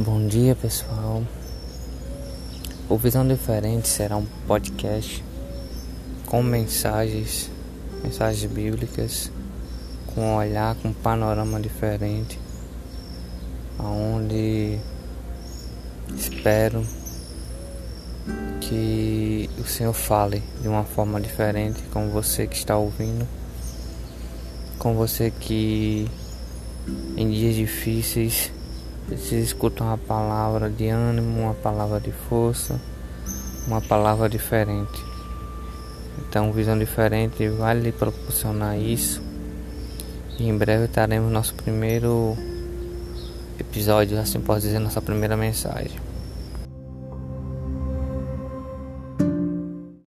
Bom dia pessoal. O Visão Diferente será um podcast com mensagens, mensagens bíblicas, com um olhar, com um panorama diferente, aonde espero que o Senhor fale de uma forma diferente com você que está ouvindo, com você que em dias difíceis precisa escutar uma palavra de ânimo, uma palavra de força, uma palavra diferente. Então, visão diferente vai lhe proporcionar isso. E em breve teremos nosso primeiro episódio, assim posso dizer, nossa primeira mensagem.